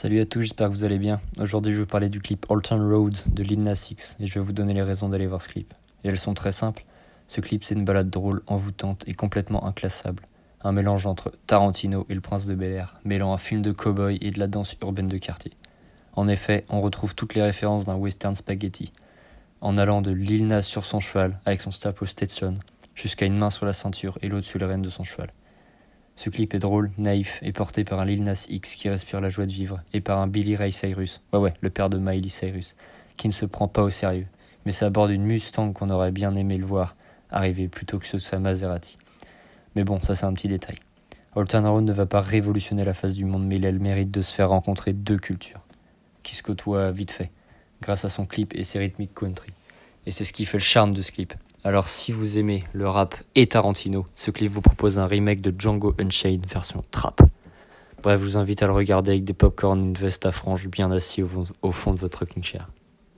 Salut à tous, j'espère que vous allez bien. Aujourd'hui, je vais vous parler du clip Old Town Road de Lil Nas et je vais vous donner les raisons d'aller voir ce clip. Et elles sont très simples. Ce clip, c'est une balade drôle, envoûtante et complètement inclassable. Un mélange entre Tarantino et le Prince de Bel Air, mêlant un film de cow-boy et de la danse urbaine de quartier. En effet, on retrouve toutes les références d'un western spaghetti, en allant de Lil Nas sur son cheval avec son staple Stetson, jusqu'à une main sur la ceinture et l'autre sur les rênes de son cheval. Ce clip est drôle, naïf et porté par un Lil Nas X qui respire la joie de vivre et par un Billy Ray Cyrus, ouais ouais, le père de Miley Cyrus, qui ne se prend pas au sérieux, mais ça aborde une Mustang qu'on aurait bien aimé le voir arriver plutôt que ce sa Maserati. Mais bon, ça c'est un petit détail. Old Road ne va pas révolutionner la face du monde, mais il a le mérite de se faire rencontrer deux cultures, qui se côtoient vite fait, grâce à son clip et ses rythmiques country. Et c'est ce qui fait le charme de ce clip. Alors si vous aimez le rap et Tarantino, ce clip vous propose un remake de Django Unchained version trap. Bref, je vous invite à le regarder avec des popcorn, une veste à franges bien assis au, fond de votre rocking chair.